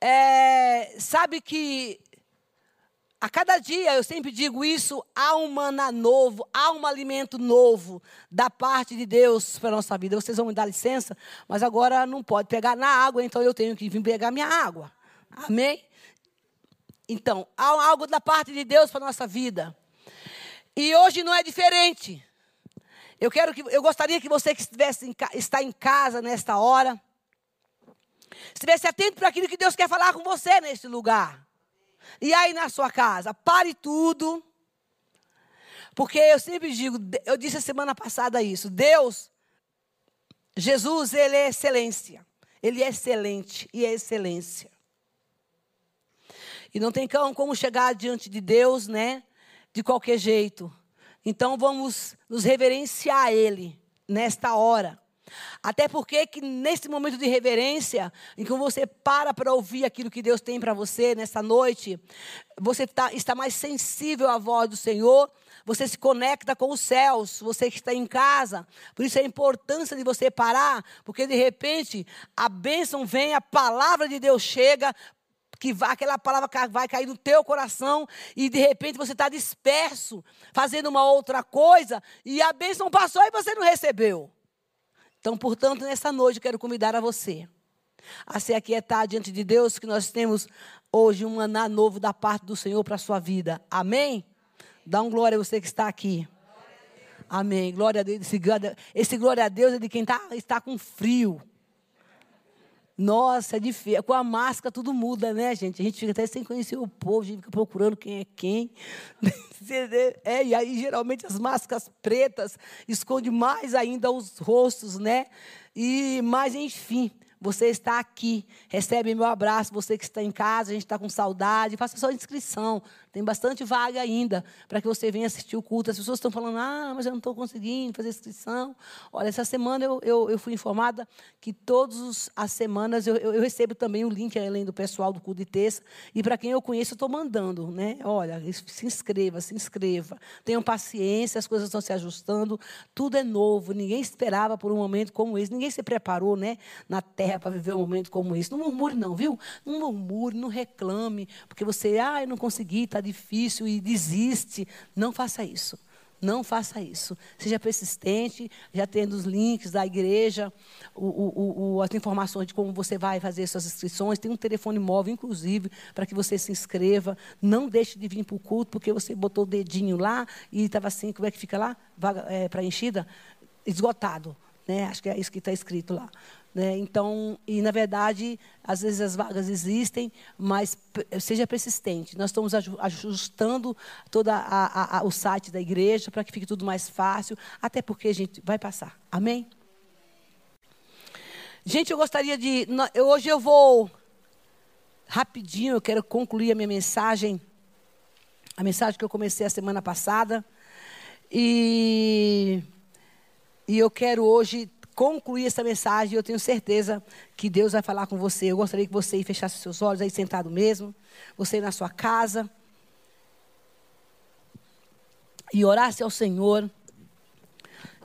é, sabe que a cada dia, eu sempre digo isso, há um maná novo, há um alimento novo da parte de Deus para a nossa vida. Vocês vão me dar licença, mas agora não pode pegar na água, então eu tenho que vir pegar minha água. Amém? Então, há algo da parte de Deus para a nossa vida. E hoje não é diferente. Eu quero que eu gostaria que você que estivesse em, está em casa nesta hora, estivesse atento para aquilo que Deus quer falar com você neste lugar. E aí na sua casa, pare tudo. Porque eu sempre digo, eu disse a semana passada isso, Deus, Jesus, ele é excelência. Ele é excelente e é excelência. E não tem como chegar diante de Deus, né? De qualquer jeito. Então vamos nos reverenciar a Ele nesta hora. Até porque que nesse momento de reverência, em que você para para ouvir aquilo que Deus tem para você nessa noite, você tá, está mais sensível à voz do Senhor, você se conecta com os céus, você que está em casa. Por isso a importância de você parar, porque de repente a bênção vem, a palavra de Deus chega, que vai, aquela palavra vai cair no teu coração e de repente você está disperso, fazendo uma outra coisa e a bênção passou e você não recebeu. Então, portanto, nessa noite eu quero convidar a você a se aquietar diante de Deus, que nós temos hoje um maná novo da parte do Senhor para a sua vida. Amém? Dá um glória a você que está aqui. Amém. Glória a Deus. Esse, glória a Deus é de quem tá, está com frio. Nossa, é difícil. Com a máscara tudo muda, né, gente? A gente fica até sem conhecer o povo, a gente fica procurando quem é quem. É, e aí, geralmente, as máscaras pretas escondem mais ainda os rostos, né? E, mas, enfim, você está aqui, recebe meu abraço. Você que está em casa, a gente está com saudade, faça sua inscrição. Tem bastante vaga ainda para que você venha assistir o culto. As pessoas estão falando, ah, mas eu não estou conseguindo fazer inscrição. Olha, essa semana eu, eu, eu fui informada que todas as semanas eu, eu, eu, recebo também o link, além do pessoal do culto de terça. E para quem eu conheço, eu estou mandando. Né? Olha, se inscreva, se inscreva. Tenham paciência, as coisas estão se ajustando. Tudo é novo. Ninguém esperava por um momento como esse. Ninguém se preparou né, na terra para viver um momento como esse. Não murmure, não, viu? Não murmure, não reclame. Porque você, ah, eu não consegui, está difícil e desiste. Não faça isso. Não faça isso. Seja persistente, já tendo os links da igreja, o, o, o, as informações de como você vai fazer suas inscrições. Tem um telefone móvel, inclusive, para que você se inscreva. Não deixe de vir para o culto, porque você botou o dedinho lá e estava assim, como é que fica lá? Vaga é, preenchida? Esgotado. Né? Acho que é isso que está escrito lá. Né? Então, e na verdade, às vezes as vagas existem, mas seja persistente. Nós estamos ajustando todo o site da igreja para que fique tudo mais fácil, até porque a gente vai passar. Amém? Gente, eu gostaria de. Hoje eu vou rapidinho, eu quero concluir a minha mensagem, a mensagem que eu comecei a semana passada. E, e eu quero hoje concluir essa mensagem, eu tenho certeza que Deus vai falar com você. Eu gostaria que você fechasse seus olhos aí sentado mesmo, você na sua casa, e orasse ao Senhor,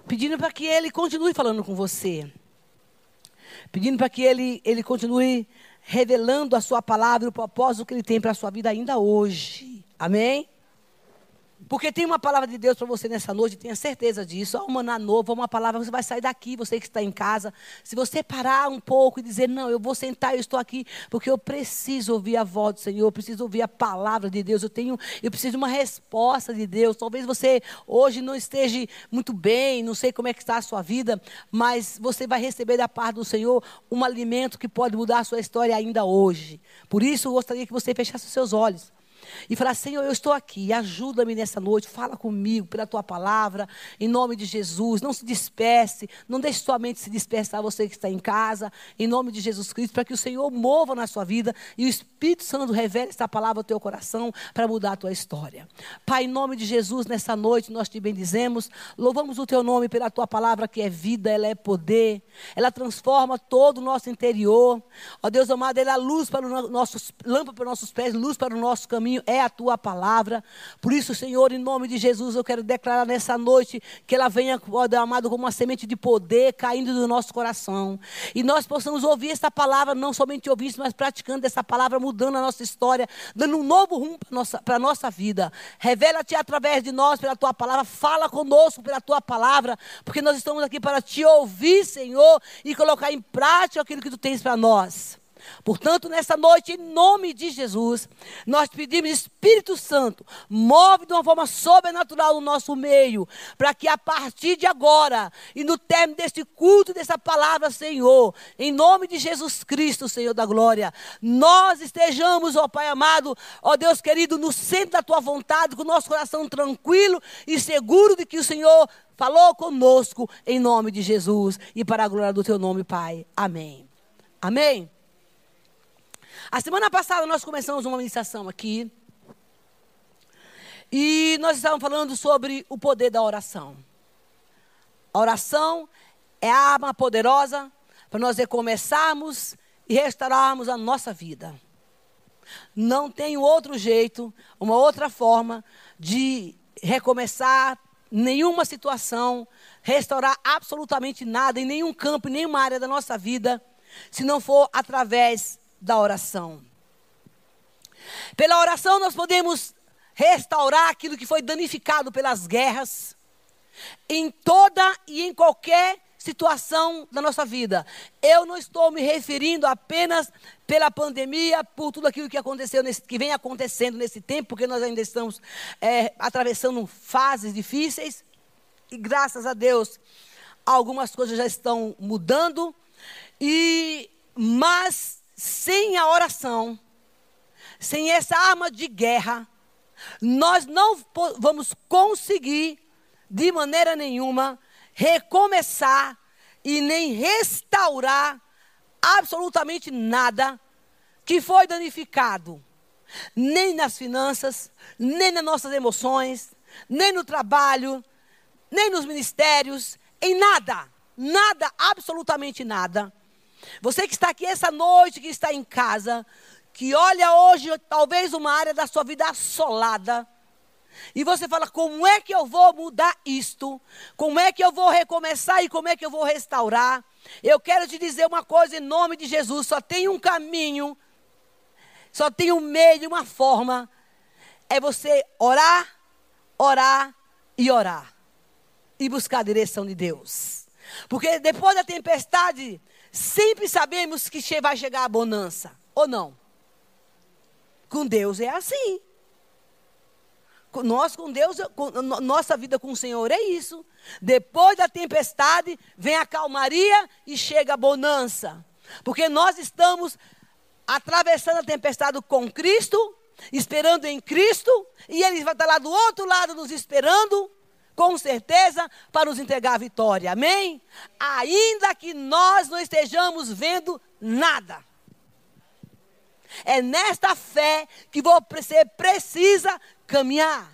pedindo para que Ele continue falando com você, pedindo para que Ele, Ele continue revelando a Sua palavra e o propósito que Ele tem para a sua vida ainda hoje. Amém? Porque tem uma palavra de Deus para você nessa noite, tenha certeza disso. Há um maná novo, uma palavra, você vai sair daqui, você que está em casa. Se você parar um pouco e dizer, não, eu vou sentar, eu estou aqui, porque eu preciso ouvir a voz do Senhor, eu preciso ouvir a palavra de Deus, eu tenho, eu preciso de uma resposta de Deus. Talvez você hoje não esteja muito bem, não sei como é que está a sua vida, mas você vai receber da parte do Senhor um alimento que pode mudar a sua história ainda hoje. Por isso, eu gostaria que você fechasse os seus olhos e falar: Senhor, eu estou aqui, ajuda-me nessa noite, fala comigo pela tua palavra, em nome de Jesus. Não se disperse, não deixe sua mente se dispersar, você que está em casa, em nome de Jesus Cristo, para que o Senhor mova na sua vida e o Espírito Santo revele essa palavra ao teu coração para mudar a tua história. Pai, em nome de Jesus, nessa noite nós te bendizemos, louvamos o teu nome pela tua palavra que é vida, ela é poder, ela transforma todo o nosso interior. Ó Deus amado, ela é luz para os nossos, lâmpada para os nossos pés, luz para o nosso caminho caminho é a tua palavra. Por isso, Senhor, em nome de Jesus, eu quero declarar nessa noite que ela venha, ó Deus amado, como uma semente de poder caindo do nosso coração. E nós possamos ouvir essa palavra, não somente ouvir mas praticando essa palavra, mudando a nossa história, dando um novo rumo para a nossa, nossa vida. Revela-te através de nós, pela tua palavra, fala conosco pela tua palavra, porque nós estamos aqui para te ouvir, Senhor, e colocar em prática aquilo que tu tens para nós. Portanto, nessa noite, em nome de Jesus, nós pedimos, Espírito Santo, move de uma forma sobrenatural no nosso meio, para que a partir de agora e no término deste culto, dessa palavra, Senhor, em nome de Jesus Cristo, Senhor da glória, nós estejamos, ó Pai amado, ó Deus querido, no centro da tua vontade, com o nosso coração tranquilo e seguro de que o Senhor falou conosco, em nome de Jesus e para a glória do teu nome, Pai. Amém. Amém. A semana passada nós começamos uma ministração aqui. E nós estávamos falando sobre o poder da oração. A oração é a arma poderosa para nós recomeçarmos e restaurarmos a nossa vida. Não tem outro jeito, uma outra forma de recomeçar nenhuma situação, restaurar absolutamente nada em nenhum campo, em nenhuma área da nossa vida, se não for através da oração. Pela oração nós podemos restaurar aquilo que foi danificado pelas guerras, em toda e em qualquer situação da nossa vida. Eu não estou me referindo apenas pela pandemia, por tudo aquilo que aconteceu, nesse, que vem acontecendo nesse tempo, porque nós ainda estamos é, atravessando fases difíceis, e graças a Deus algumas coisas já estão mudando, e mas sem a oração, sem essa arma de guerra, nós não vamos conseguir, de maneira nenhuma, recomeçar e nem restaurar absolutamente nada que foi danificado, nem nas finanças, nem nas nossas emoções, nem no trabalho, nem nos ministérios, em nada, nada, absolutamente nada. Você que está aqui essa noite, que está em casa, que olha hoje talvez uma área da sua vida assolada, e você fala: como é que eu vou mudar isto? Como é que eu vou recomeçar e como é que eu vou restaurar? Eu quero te dizer uma coisa em nome de Jesus: só tem um caminho, só tem um meio, uma forma. É você orar, orar e orar. E buscar a direção de Deus. Porque depois da tempestade, sempre sabemos que vai chegar a bonança. Ou não? Com Deus é assim. Nós com Deus, com, nossa vida com o Senhor é isso. Depois da tempestade, vem a calmaria e chega a bonança. Porque nós estamos atravessando a tempestade com Cristo, esperando em Cristo, e Ele vai estar lá do outro lado nos esperando, com certeza, para nos entregar a vitória. Amém? Ainda que nós não estejamos vendo nada. É nesta fé que você precisa caminhar.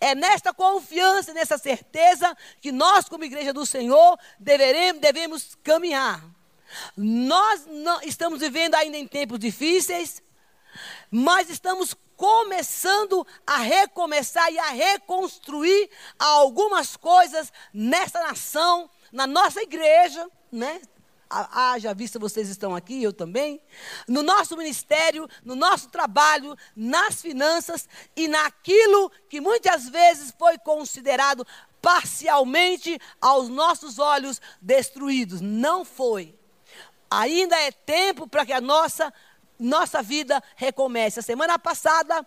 É nesta confiança, nessa certeza que nós, como igreja do Senhor, deveremos, devemos caminhar. Nós estamos vivendo ainda em tempos difíceis, mas estamos começando a recomeçar e a reconstruir algumas coisas nessa nação, na nossa igreja, né? Haja vista vocês estão aqui, eu também. No nosso ministério, no nosso trabalho, nas finanças e naquilo que muitas vezes foi considerado parcialmente aos nossos olhos destruídos. Não foi. Ainda é tempo para que a nossa, nossa vida recomece. A semana passada,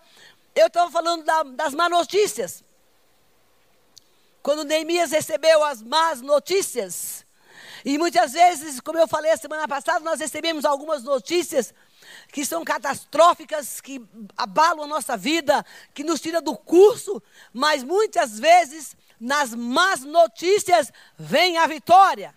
eu estava falando da, das más notícias. Quando Neemias recebeu as más notícias, e muitas vezes, como eu falei a semana passada, nós recebemos algumas notícias que são catastróficas, que abalam a nossa vida, que nos tira do curso, mas muitas vezes nas más notícias vem a vitória.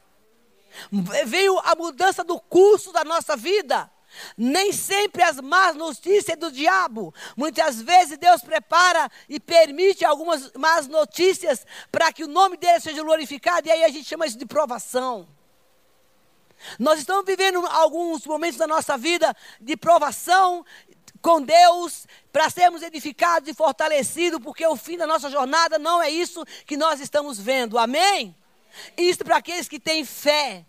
Veio a mudança do curso da nossa vida. Nem sempre as más notícias do diabo. Muitas vezes Deus prepara e permite algumas más notícias para que o nome dele seja glorificado, e aí a gente chama isso de provação. Nós estamos vivendo alguns momentos da nossa vida de provação, com Deus para sermos edificados e fortalecidos, porque o fim da nossa jornada não é isso que nós estamos vendo. Amém? Isso para aqueles que têm fé.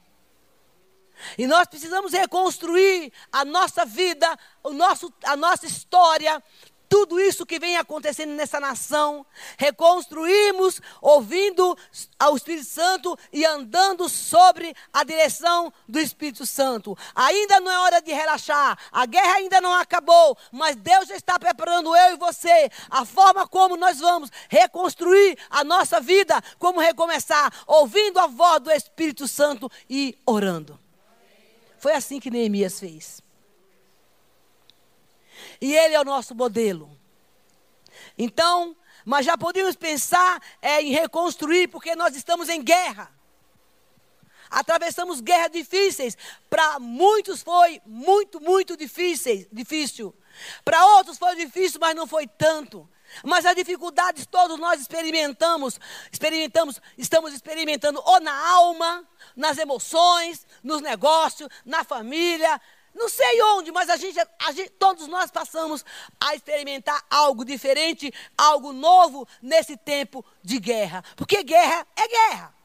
E nós precisamos reconstruir a nossa vida, o nosso, a nossa história, tudo isso que vem acontecendo nessa nação, reconstruímos ouvindo ao Espírito Santo e andando sobre a direção do Espírito Santo. Ainda não é hora de relaxar, a guerra ainda não acabou, mas Deus já está preparando eu e você a forma como nós vamos reconstruir a nossa vida, como recomeçar, ouvindo a voz do Espírito Santo e orando. Foi assim que Neemias fez. E ele é o nosso modelo. Então, mas já podemos pensar é, em reconstruir, porque nós estamos em guerra. Atravessamos guerras difíceis. Para muitos foi muito, muito difícil. difícil. Para outros foi difícil, mas não foi tanto. Mas as dificuldades todos nós experimentamos, experimentamos, estamos experimentando ou na alma, nas emoções, nos negócios, na família, não sei onde, mas a gente, a gente, todos nós passamos a experimentar algo diferente, algo novo nesse tempo de guerra. Porque guerra é guerra.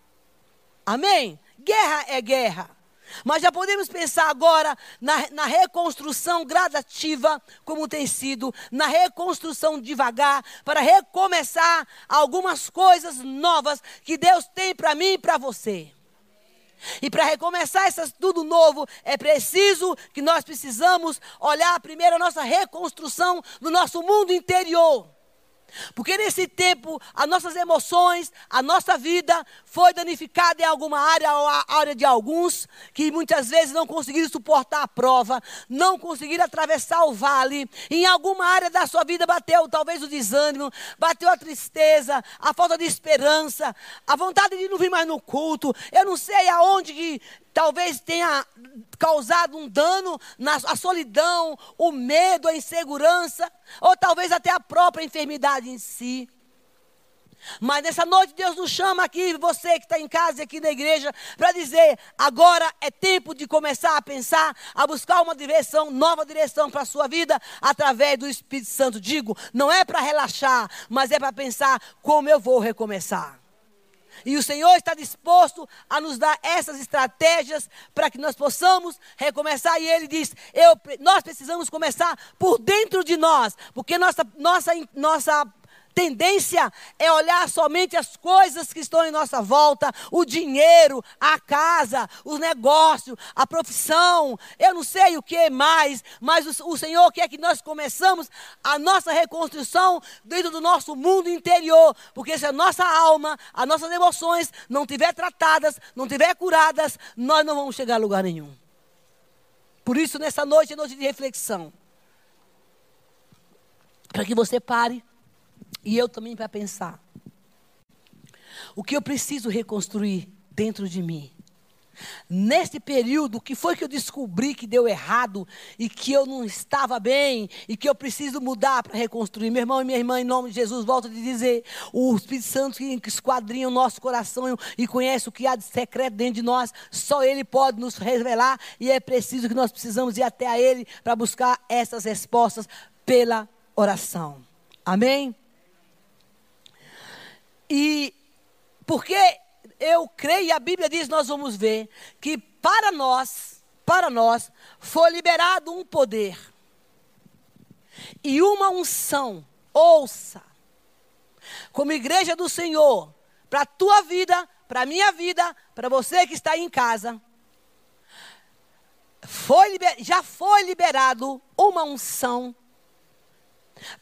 Amém? Guerra é guerra. Mas já podemos pensar agora na, na, reconstrução gradativa, como tem sido, na reconstrução devagar, para recomeçar algumas coisas novas que Deus tem para mim e para você. E para recomeçar essas, tudo novo, é preciso que nós precisamos olhar primeiro a nossa reconstrução do nosso mundo interior. Porque nesse tempo, as nossas emoções, a nossa vida foi danificada em alguma área, ou a área de alguns, que muitas vezes não conseguiram suportar a prova, não conseguiram atravessar o vale. Em alguma área da sua vida bateu talvez o desânimo, bateu a tristeza, a falta de esperança, a vontade de não vir mais no culto. Eu não sei aonde que talvez tenha causado um dano na a solidão, o medo, a insegurança, ou talvez até a própria enfermidade em si. Mas nessa noite Deus nos chama aqui, você que está em casa e aqui na igreja, para dizer: agora é tempo de começar a pensar, a buscar uma direção, nova direção para a sua vida, através do Espírito Santo. Digo, não é para relaxar, mas é para pensar como eu vou recomeçar. E o Senhor está disposto a nos dar essas estratégias para que nós possamos recomeçar. E Ele diz: eu, nós precisamos começar por dentro de nós, porque nossa, nossa, nossa tendência é olhar somente as coisas que estão em nossa volta, o dinheiro, a casa, os negócios, a profissão, eu não sei o que mais, mas o, o Senhor quer que nós começamos a nossa reconstrução dentro do nosso mundo interior, porque se a nossa alma, as nossas emoções não tiver tratadas, não tiver curadas, nós não vamos chegar a lugar nenhum. Por isso, nessa noite é noite de reflexão. Para que você pare e eu também para pensar. O que eu preciso reconstruir dentro de mim? Neste período, o que foi que eu descobri que deu errado e que eu não estava bem e que eu preciso mudar para reconstruir? Meu irmão e minha irmã, em nome de Jesus, volto a dizer: o Espírito Santo que esquadrinha o nosso coração e conhece o que há de secreto dentro de nós, só Ele pode nos revelar e é preciso que nós precisamos ir até a Ele para buscar essas respostas pela oração. Amém? E porque eu creio, e a Bíblia diz, nós vamos ver, que para nós, para nós, foi liberado um poder e uma unção. Ouça, como igreja do Senhor, para a tua vida, para a minha vida, para você que está aí em casa, foi já foi liberado uma unção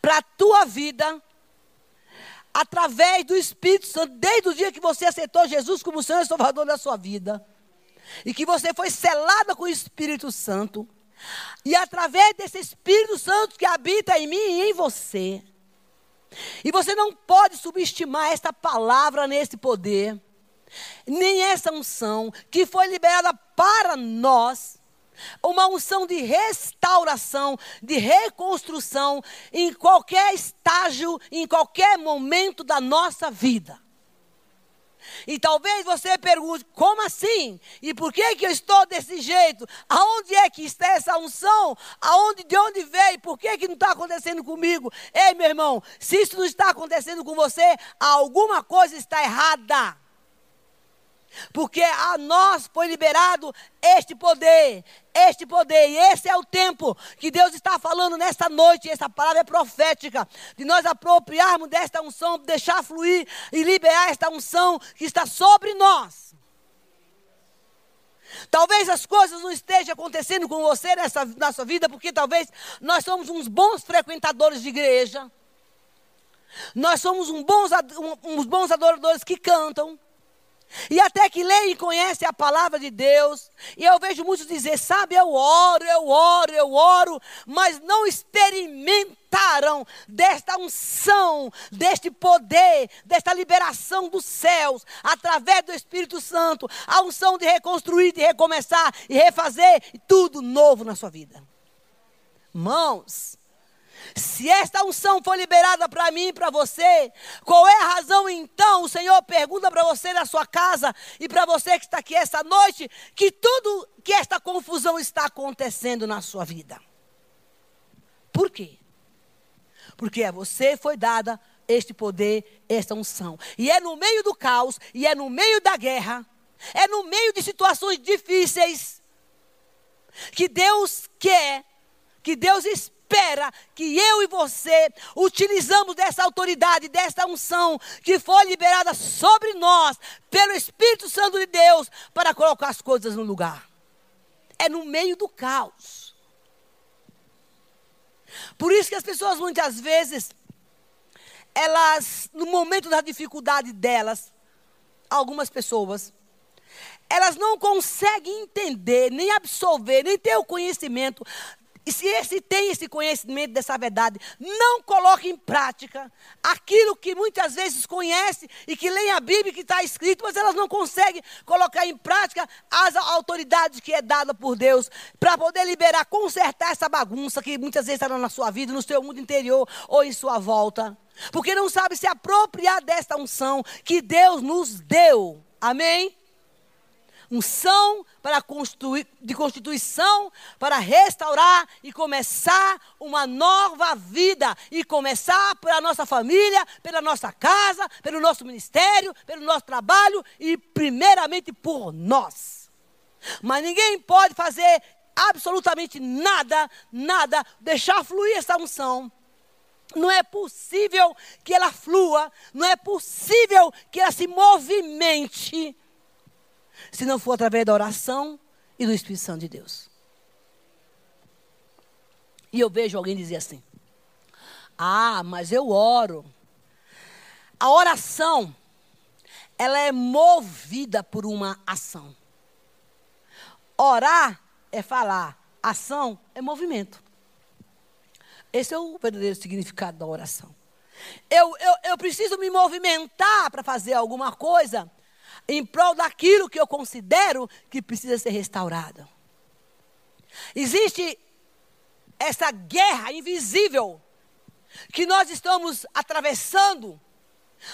para a tua vida através do Espírito Santo, desde o dia que você aceitou Jesus como Senhor e Salvador da sua vida, e que você foi selada com o Espírito Santo, e através desse Espírito Santo que habita em mim e em você, e você não pode subestimar esta palavra nesse poder, nem essa unção que foi liberada para nós uma unção de restauração, de reconstrução em qualquer estágio, em qualquer momento da nossa vida. E talvez você pergunte: como assim? E por que, que eu estou desse jeito? Aonde é que está essa unção? Aonde, de onde veio? Por que, que não está acontecendo comigo? Ei, meu irmão, se isso não está acontecendo com você, alguma coisa está errada. Porque a nós foi liberado este poder, este poder, e esse é o tempo que Deus está falando nesta noite, essa palavra é profética, de nós apropriarmos desta unção, deixar fluir e liberar esta unção que está sobre nós. Talvez as coisas não estejam acontecendo com você nessa, na sua vida, porque talvez nós somos uns bons frequentadores de igreja, nós somos bons, uns bons adoradores que cantam, e até que leem e conhecem a palavra de Deus. E eu vejo muitos dizer: sabe, eu oro, eu oro, eu oro, mas não experimentaram desta unção, deste poder, desta liberação dos céus, através do Espírito Santo, a unção de reconstruir, de recomeçar e refazer tudo novo na sua vida. Mãos, se esta unção foi liberada para mim e para você, qual é a razão então? O Senhor pergunta para você na sua casa e para você que está aqui essa noite, que tudo que esta confusão está acontecendo na sua vida. Por quê? Porque a você foi dada este poder, esta unção. E é no meio do caos, e é no meio da guerra, é no meio de situações difíceis, que Deus quer, que Deus espera espera que eu e você utilizamos dessa autoridade, dessa unção que foi liberada sobre nós pelo Espírito Santo de Deus para colocar as coisas no lugar. É no meio do caos. Por isso que as pessoas muitas vezes elas no momento da dificuldade delas, algumas pessoas elas não conseguem entender, nem absorver, nem ter o conhecimento e se esse tem esse conhecimento dessa verdade, não coloque em prática aquilo que muitas vezes conhece e que lê a Bíblia que está escrito, mas elas não conseguem colocar em prática as autoridades que é dada por Deus para poder liberar, consertar essa bagunça que muitas vezes está na sua vida, no seu mundo interior ou em sua volta. Porque não sabe se apropriar desta unção que Deus nos deu. Amém? Unção para de constituição para restaurar e começar uma nova vida e começar pela nossa família, pela nossa casa, pelo nosso ministério, pelo nosso trabalho e primeiramente por nós. Mas ninguém pode fazer absolutamente nada, nada, deixar fluir essa unção. Não é possível que ela flua, não é possível que ela se movimente se não for através da oração e do Espírito Santo de Deus. E eu vejo alguém dizer assim: Ah, mas eu oro. A oração, ela é movida por uma ação. Orar é falar, ação é movimento. Esse é o verdadeiro significado da oração. Eu, eu, eu preciso me movimentar para fazer alguma coisa em prol daquilo que eu considero que precisa ser restaurado. Existe essa guerra invisível que nós estamos atravessando.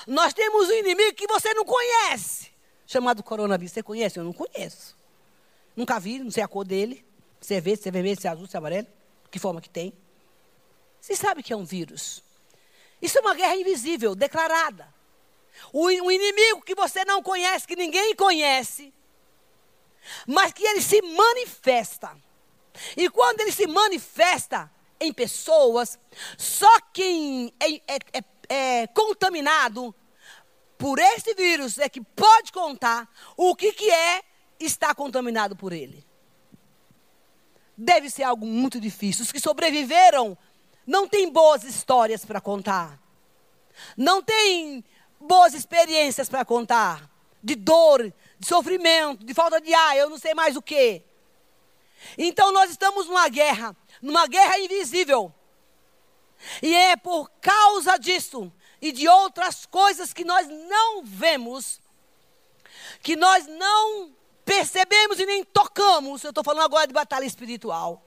Nós temos um inimigo que você não conhece, chamado coronavírus. Você conhece? Eu não conheço. Nunca vi, não sei a cor dele. Se é verde, se é vermelho, se é azul, se é amarelo. Que forma que tem. Você sabe que é um vírus. Isso é uma guerra invisível, declarada. O, o inimigo que você não conhece, que ninguém conhece, mas que ele se manifesta. E quando ele se manifesta em pessoas, só quem é, é, é, é contaminado por esse vírus é que pode contar o que, que é estar contaminado por ele. Deve ser algo muito difícil. Os que sobreviveram não têm boas histórias para contar. Não têm boas experiências para contar. De dor, de sofrimento, de falta de ar, eu não sei mais o que. Então nós estamos numa guerra, numa guerra invisível. E é por causa disso e de outras coisas que nós não vemos, que nós não percebemos e nem tocamos. Eu estou falando agora de batalha espiritual.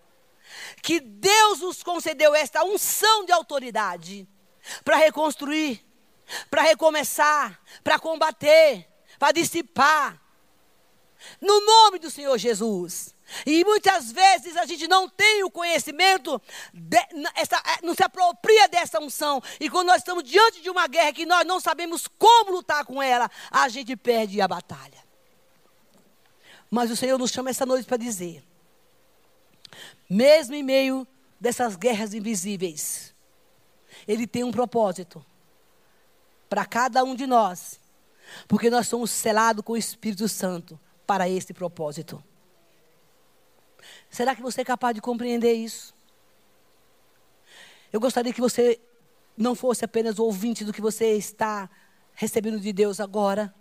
Que Deus nos concedeu esta unção de autoridade para reconstruir para recomeçar, para combater, para dissipar. No nome do Senhor Jesus. E muitas vezes a gente não tem o conhecimento, de, essa, é, não se apropria dessa unção. E quando nós estamos diante de uma guerra que nós não sabemos como lutar com ela, a gente perde a batalha. Mas o Senhor nos chama essa noite para dizer: mesmo em meio dessas guerras invisíveis, Ele tem um propósito para cada um de nós, porque nós somos selados com o Espírito Santo para esse propósito. Será que você é capaz de compreender isso? Eu gostaria que você não fosse apenas ouvinte do que você está recebendo de Deus agora,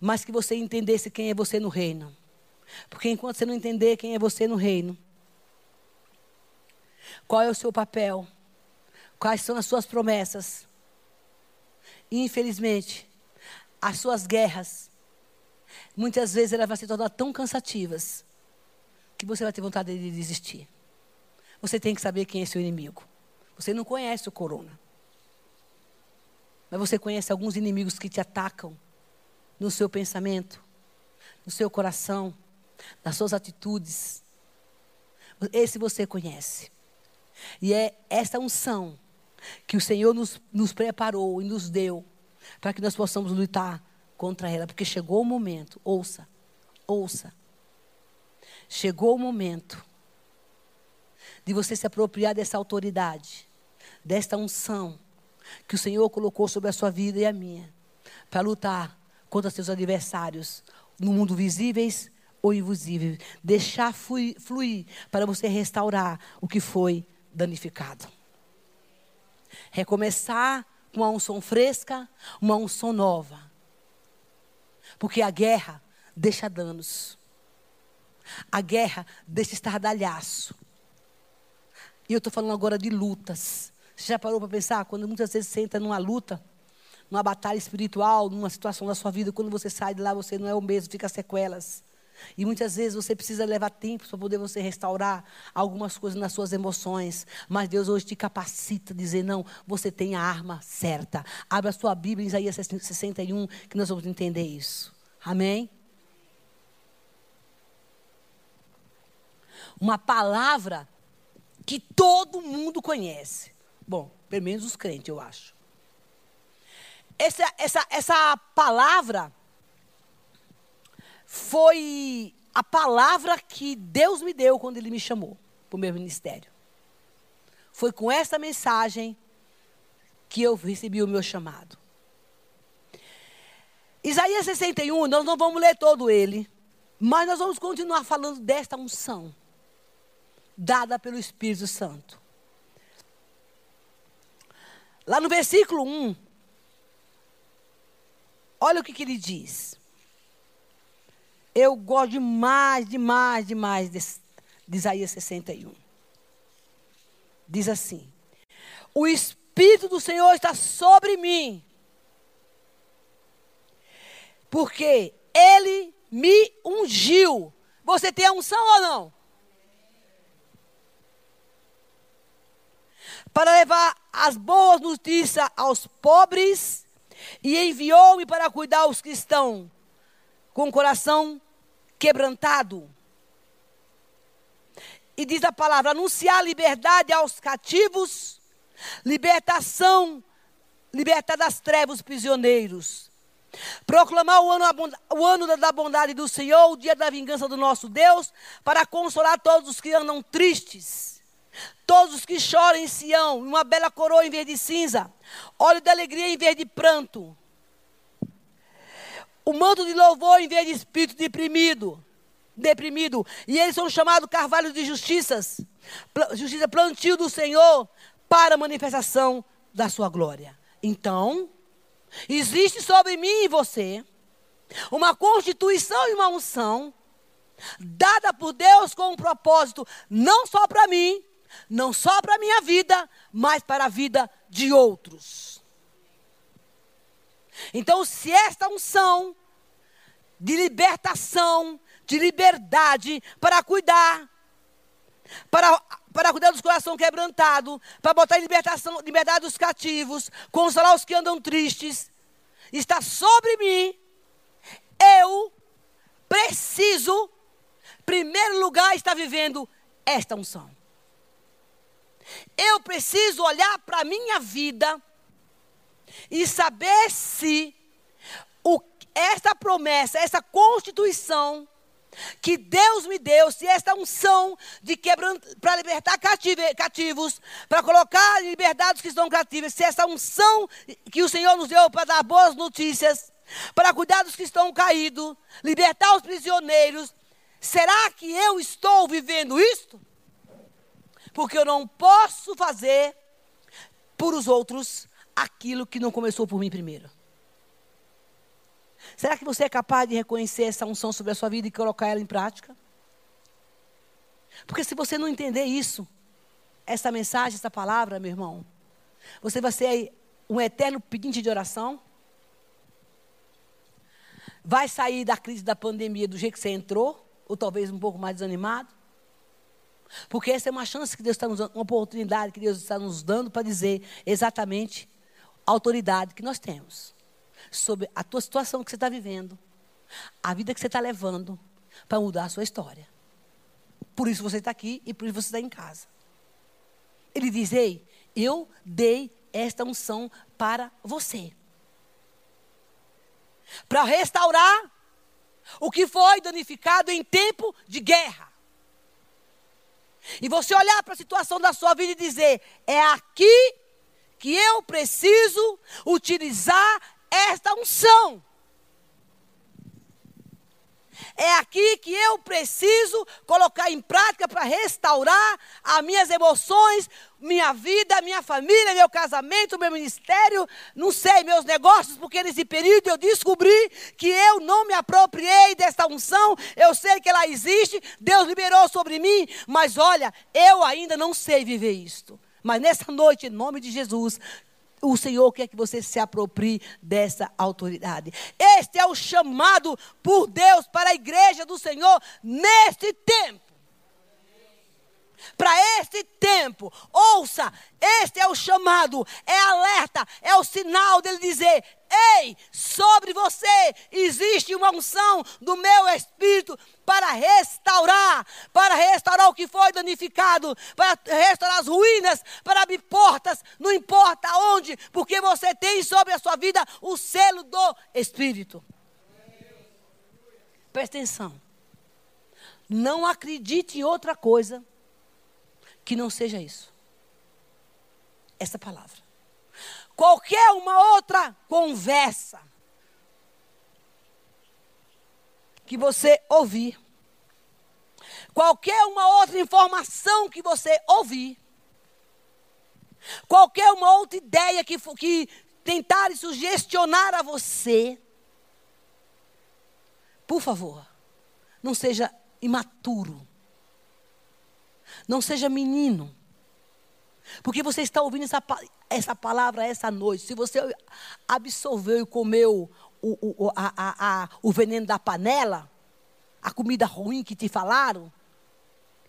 mas que você entendesse quem é você no reino. Porque enquanto você não entender quem é você no reino, qual é o seu papel, quais são as suas promessas, infelizmente, as suas guerras, muitas vezes elas vão se tornar tão cansativas que você vai ter vontade de desistir. Você tem que saber quem é seu inimigo. Você não conhece o corona. Mas você conhece alguns inimigos que te atacam no seu pensamento, no seu coração, nas suas atitudes. Esse você conhece. E é essa unção que o Senhor nos, nos preparou e nos deu para que nós possamos lutar contra ela. Porque chegou o momento, ouça, ouça Chegou o momento de você se apropriar dessa autoridade, desta unção que o Senhor colocou sobre a sua vida e a minha, para lutar contra seus adversários no mundo visíveis ou invisíveis. Deixar fluir, fluir para você restaurar o que foi danificado. Recomeçar com uma unção fresca, uma unção nova. Porque a guerra deixa danos. A guerra deixa estardalhaço. E eu estou falando agora de lutas. Você já parou para pensar? Quando muitas vezes você entra numa luta, numa batalha espiritual, numa situação da sua vida, quando você sai de lá, você não é o mesmo, fica sequelas. E muitas vezes você precisa levar tempo para poder você restaurar algumas coisas nas suas emoções. Mas Deus hoje te capacita a dizer: não, você tem a arma certa. Abra a sua Bíblia em Isaías 61, que nós vamos entender isso. Amém? uma palavra que todo mundo conhece. Bom, pelo menos os crentes, eu acho. Essa, essa, essa palavra foi a palavra que Deus me deu quando Ele me chamou para o meu ministério. Foi com essa mensagem que eu recebi o meu chamado. Isaías 61, nós não vamos ler todo ele, mas nós vamos continuar falando desta unção dada pelo Espírito Santo. Lá no versículo 1, olha o que, que ele diz. Eu gosto demais, demais, demais de, de Isaías 61. Diz assim: O Espírito do Senhor está sobre mim, porque Ele me ungiu. Você tem a unção ou não? para levar as boas notícias aos pobres e enviou-me para cuidar os que estão com o coração quebrantado. E diz a palavra: anunciar liberdade aos cativos, libertação, libertar das trevas os prisioneiros. Proclamar o ano, o ano da bondade do Senhor, o dia da vingança do nosso Deus, para consolar todos os que andam tristes Todos os que choram em Sião, uma bela coroa em vez de cinza, óleo de alegria em vez de pranto, o manto de louvor em vez de espírito deprimido, deprimido, e eles são chamados carvalhos de justiças, justiça plantio do Senhor para a manifestação da sua glória. Então, existe sobre mim e você uma constituição e uma unção dada por Deus com um propósito não só para mim, não só para a minha vida, mas para a vida de outros. Então, se esta unção de libertação, de liberdade, para cuidar, para, para cuidar dos corações quebrantados, para botar em libertação, liberdade dos cativos, consolar os que andam tristes, está sobre mim, eu preciso, primeiro lugar, estar vivendo esta unção. Eu preciso olhar para a minha vida e saber se o, essa promessa, essa constituição que Deus me deu, se esta unção de quebrando para libertar cative, cativos, para colocar em liberdade os que estão cativos, se essa unção que o Senhor nos deu para dar boas notícias, para cuidar dos que estão caídos, libertar os prisioneiros, será que eu estou vivendo isto? Porque eu não posso fazer por os outros aquilo que não começou por mim primeiro. Será que você é capaz de reconhecer essa unção sobre a sua vida e colocar ela em prática? Porque se você não entender isso, essa mensagem, essa palavra, meu irmão, você vai ser um eterno pedinte de oração. Vai sair da crise da pandemia do jeito que você entrou, ou talvez um pouco mais desanimado. Porque essa é uma chance que Deus está nos dando, uma oportunidade que Deus está nos dando para dizer exatamente autoridade que nós temos sobre a tua situação que você está vivendo, a vida que você está levando, para mudar a sua história. Por isso você está aqui e por isso você está em casa. Ele diz: Ei, eu dei esta unção para você. Para restaurar o que foi danificado em tempo de guerra. E você olhar para a situação da sua vida e dizer: é aqui que eu preciso utilizar esta unção. É aqui que eu preciso colocar em prática para restaurar as minhas emoções, minha vida, minha família, meu casamento, meu ministério, não sei, meus negócios, porque nesse período eu descobri que eu não me apropriei desta unção. Eu sei que ela existe, Deus liberou sobre mim, mas olha, eu ainda não sei viver isto. Mas nessa noite, em nome de Jesus, o Senhor quer que você se aproprie dessa autoridade. Este é o chamado por Deus para a igreja do Senhor neste tempo. Para este tempo, ouça, este é o chamado, é alerta, é o sinal dele dizer: Ei, sobre você existe uma unção do meu espírito para restaurar, para restaurar o que foi danificado, para restaurar as ruínas, para abrir portas, não importa onde, porque você tem sobre a sua vida o selo do Espírito. Presta atenção. Não acredite em outra coisa que não seja isso. Essa palavra qualquer uma outra conversa que você ouvir, qualquer uma outra informação que você ouvir, qualquer uma outra ideia que, que tentarem sugestionar a você, por favor, não seja imaturo, não seja menino, porque você está ouvindo essa, essa palavra essa noite. Se você absorveu e comeu o, o, a, a, a, o veneno da panela, a comida ruim que te falaram,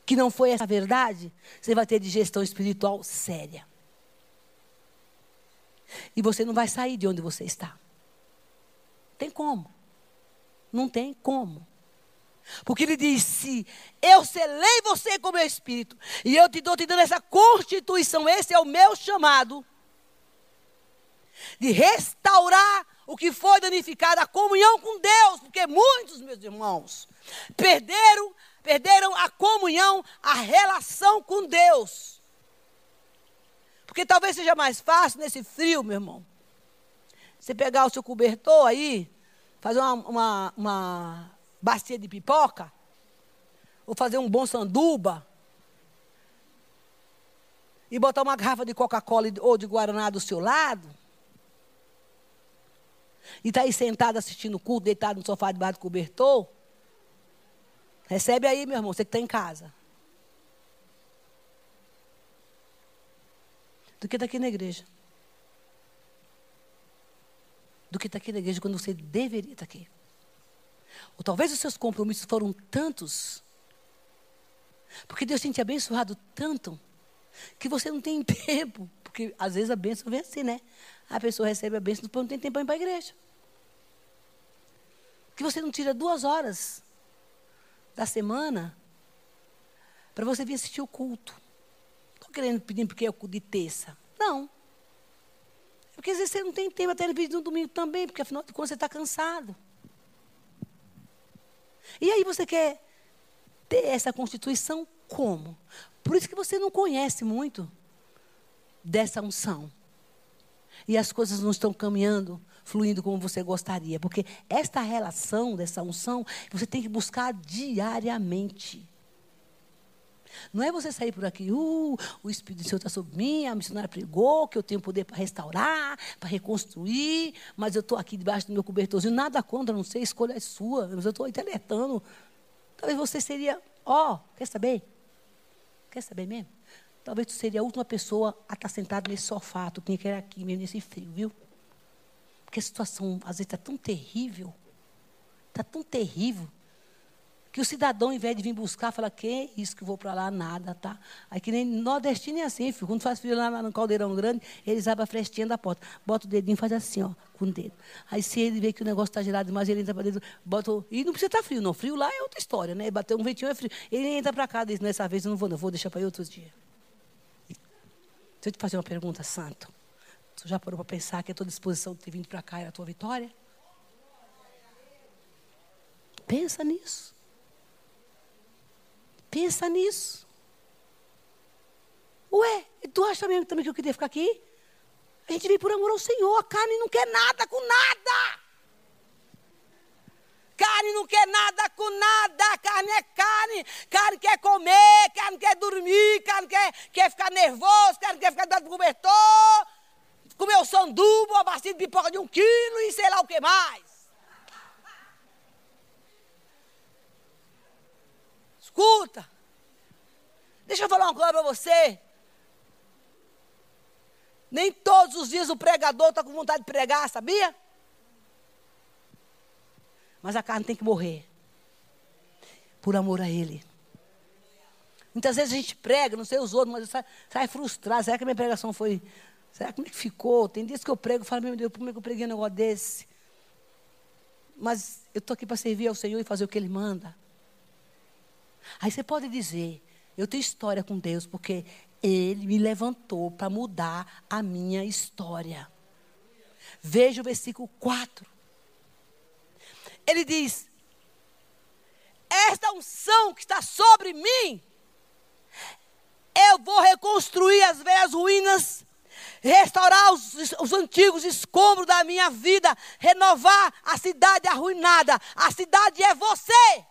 que não foi essa verdade, você vai ter digestão espiritual séria. E você não vai sair de onde você está. Tem como? Não tem como. Porque ele disse: Eu selei você com meu espírito, e eu te dou te dando essa constituição. Esse é o meu chamado de restaurar o que foi danificado, a comunhão com Deus, porque muitos, meus irmãos, perderam, perderam a comunhão, a relação com Deus. Porque talvez seja mais fácil nesse frio, meu irmão. Você pegar o seu cobertor aí, fazer uma, uma, uma bacia de pipoca, ou fazer um bom sanduba, e botar uma garrafa de Coca-Cola ou de Guaraná do seu lado, e está aí sentado assistindo o culto, deitado no sofá debaixo do cobertor, recebe aí, meu irmão, você que está em casa. Do que está aqui na igreja. Do que está aqui na igreja quando você deveria estar tá aqui. Ou talvez os seus compromissos foram tantos, porque Deus tem te abençoado tanto, que você não tem tempo. Porque às vezes a bênção vem assim, né? A pessoa recebe a bênção, depois não tem tempo para ir para a igreja. que você não tira duas horas da semana para você vir assistir o culto. Não estou querendo pedir porque é o culto de terça. Não. Porque às vezes você não tem tempo até vídeo no domingo também, porque afinal de contas você está cansado. E aí você quer ter essa constituição como? Por isso que você não conhece muito dessa unção. E as coisas não estão caminhando, fluindo como você gostaria. Porque esta relação dessa unção, você tem que buscar diariamente. Não é você sair por aqui, uh, o Espírito do Senhor está sobre mim, a missionária pregou, que eu tenho poder para restaurar, para reconstruir, mas eu estou aqui debaixo do meu cobertorzinho, nada contra, não sei, a escolha é sua, mas eu estou te alertando. Talvez você seria, ó, oh, quer saber? Quer saber mesmo? Talvez tu seria a última pessoa a estar sentado nesse sofá. Tu tinha que ir aqui mesmo nesse frio, viu? Porque a situação, às vezes, está tão terrível. Está tão terrível. Que o cidadão, ao invés de vir buscar, fala, que isso que eu vou para lá, nada, tá? Aí que nem nordestino é assim, filho. Quando faz frio lá no caldeirão grande, eles abrem a frestinha da porta. Bota o dedinho e faz assim, ó, com o dedo. Aí se ele vê que o negócio está gelado demais, ele entra para dentro, bota. E não precisa estar tá frio, não. Frio lá é outra história, né? Bater um ventinho é frio. Ele entra para cá, diz, nessa vez eu não vou, não. Vou deixar para outro dia. Deixa eu te fazer uma pergunta, santo. Tu já parou para pensar que a tua disposição de ter vindo para cá era a tua vitória? Pensa nisso. Pensa nisso. Ué, tu acha mesmo também que eu queria ficar aqui? A gente vem por amor ao Senhor. A carne não quer nada com nada. Carne não quer nada com nada. Carne é carne. Carne quer comer, carne quer dormir, carne quer, quer ficar nervoso, carne quer ficar dentro do cobertor. Comer o sanduba, uma bacia de pipoca de um quilo e sei lá o que mais. Escuta. Deixa eu falar uma coisa para você. Nem todos os dias o pregador está com vontade de pregar, sabia? Mas a carne tem que morrer. Por amor a Ele. Muitas vezes a gente prega, não sei os outros, mas sai, sai frustrado. Será que a minha pregação foi. Será como é que ficou? Tem dias que eu prego e falo, meu Deus, como é que eu preguei um negócio desse? Mas eu estou aqui para servir ao Senhor e fazer o que Ele manda. Aí você pode dizer, eu tenho história com Deus, porque Ele me levantou para mudar a minha história. Veja o versículo 4. Ele diz: Esta unção que está sobre mim, eu vou reconstruir as velhas ruínas, restaurar os, os, antigos escombros da minha vida, renovar a cidade arruinada. A cidade é você.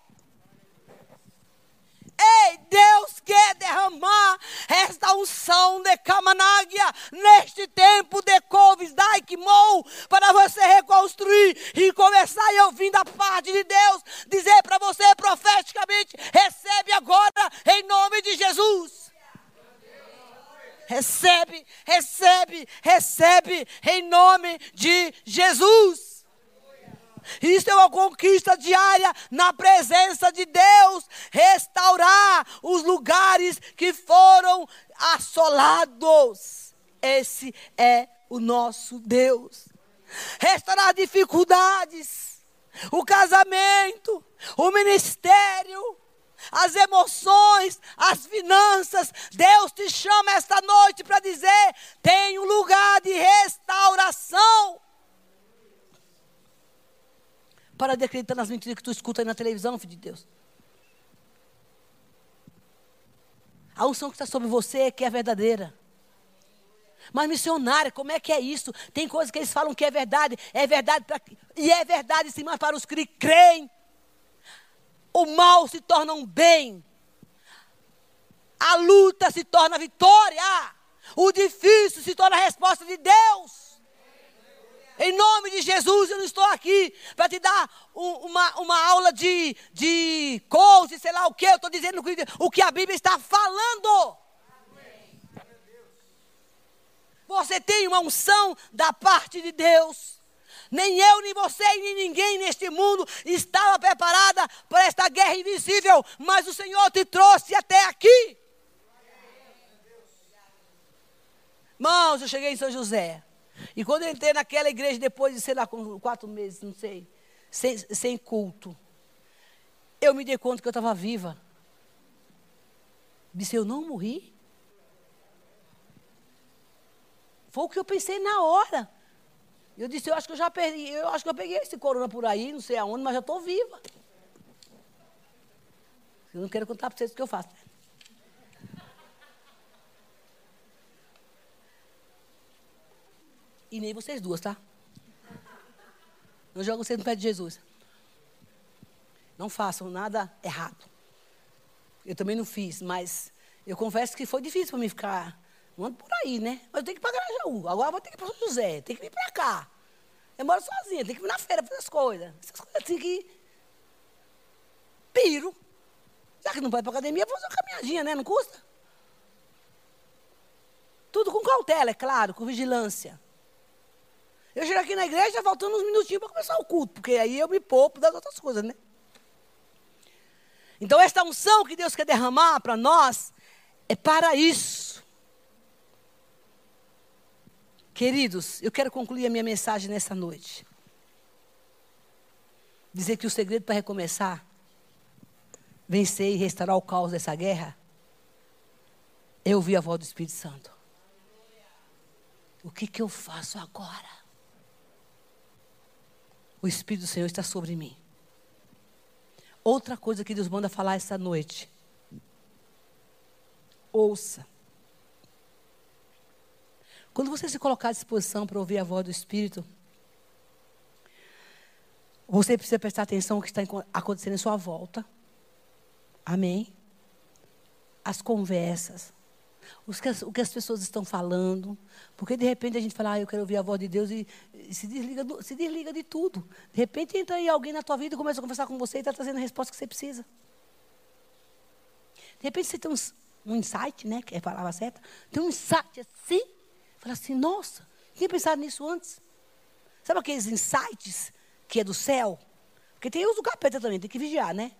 Ei, Deus quer derramar esta unção de Camanáguia neste tempo de Coves, Daikmou, para você reconstruir e começar a ouvir da parte de Deus, dizer para você profeticamente: recebe agora em nome de Jesus. Recebe, recebe, recebe em nome de Jesus. Isso é uma conquista diária na presença de Deus. Restaurar os lugares que foram assolados. Esse é o nosso Deus. Restaurar dificuldades, o casamento, o ministério, as emoções, as finanças. Deus te chama esta noite para dizer: tem um lugar de restauração. Para de acreditar nas mentiras que tu escuta aí na televisão, filho de Deus. A unção que está sobre você é que é verdadeira. Mas missionária, como é que é isso? Tem coisas que eles falam que é verdade, é verdade pra, e é verdade sim, mas para os que creem, o mal se torna um bem. A luta se torna vitória. O difícil se torna a resposta de Deus. Em nome de Jesus, eu não estou aqui para te dar um, uma, uma aula de, de coach, sei lá o que. Eu estou dizendo o que a Bíblia está falando. Você tem uma unção da parte de Deus. Nem eu, nem você, nem ninguém neste mundo estava preparada para esta guerra invisível, mas o Senhor te trouxe até aqui. Irmãos, eu cheguei em São José. E quando eu entrei naquela igreja, depois de, sei lá, quatro meses, não sei, sem, sem culto. Eu me dei conta que eu estava viva. Disse, eu não morri. Foi o que eu pensei na hora. Eu disse, eu acho que eu já perdi, eu acho que eu peguei esse corona por aí, não sei aonde, mas já estou viva. Eu não quero contar para vocês o que eu faço. E nem vocês duas, tá? Não jogo vocês no pé de Jesus. Não façam nada errado. Eu também não fiz, mas eu confesso que foi difícil para mim ficar. Não por aí, né? Mas eu tenho que ir para Grajaú. Agora eu vou ter que ir para São José. Tenho que vir para cá. Eu moro sozinha, tenho que ir na feira fazer as coisas. Essas coisas assim que. Piro. Já que não vai para academia, vou fazer uma caminhadinha, né? Não custa? Tudo com cautela, é claro, com vigilância. Eu chego aqui na igreja faltando uns minutinhos para começar o culto, porque aí eu me poupo das outras coisas, né? Então, esta unção que Deus quer derramar para nós é para isso. Queridos, eu quero concluir a minha mensagem nessa noite. Dizer que o segredo para recomeçar, vencer e restaurar o caos dessa guerra, é ouvir a voz do Espírito Santo. O que, que eu faço agora? O Espírito do Senhor está sobre mim. Outra coisa que Deus manda falar essa noite. Ouça. Quando você se colocar à disposição para ouvir a voz do Espírito, você precisa prestar atenção no que está acontecendo em sua volta. Amém? As conversas, o que as pessoas estão falando. Porque de repente a gente fala, ah, eu quero ouvir a voz de Deus e, e se, desliga do, se desliga de tudo. De repente entra aí alguém na tua vida e começa a conversar com você e está trazendo a resposta que você precisa. De repente você tem um, insight, né? Que é a palavra certa. Tem um insight assim. Fala assim, nossa, tinha pensado nisso antes. Sabe aqueles insights que é do céu? Porque tem os do capeta também, tem que vigiar, né?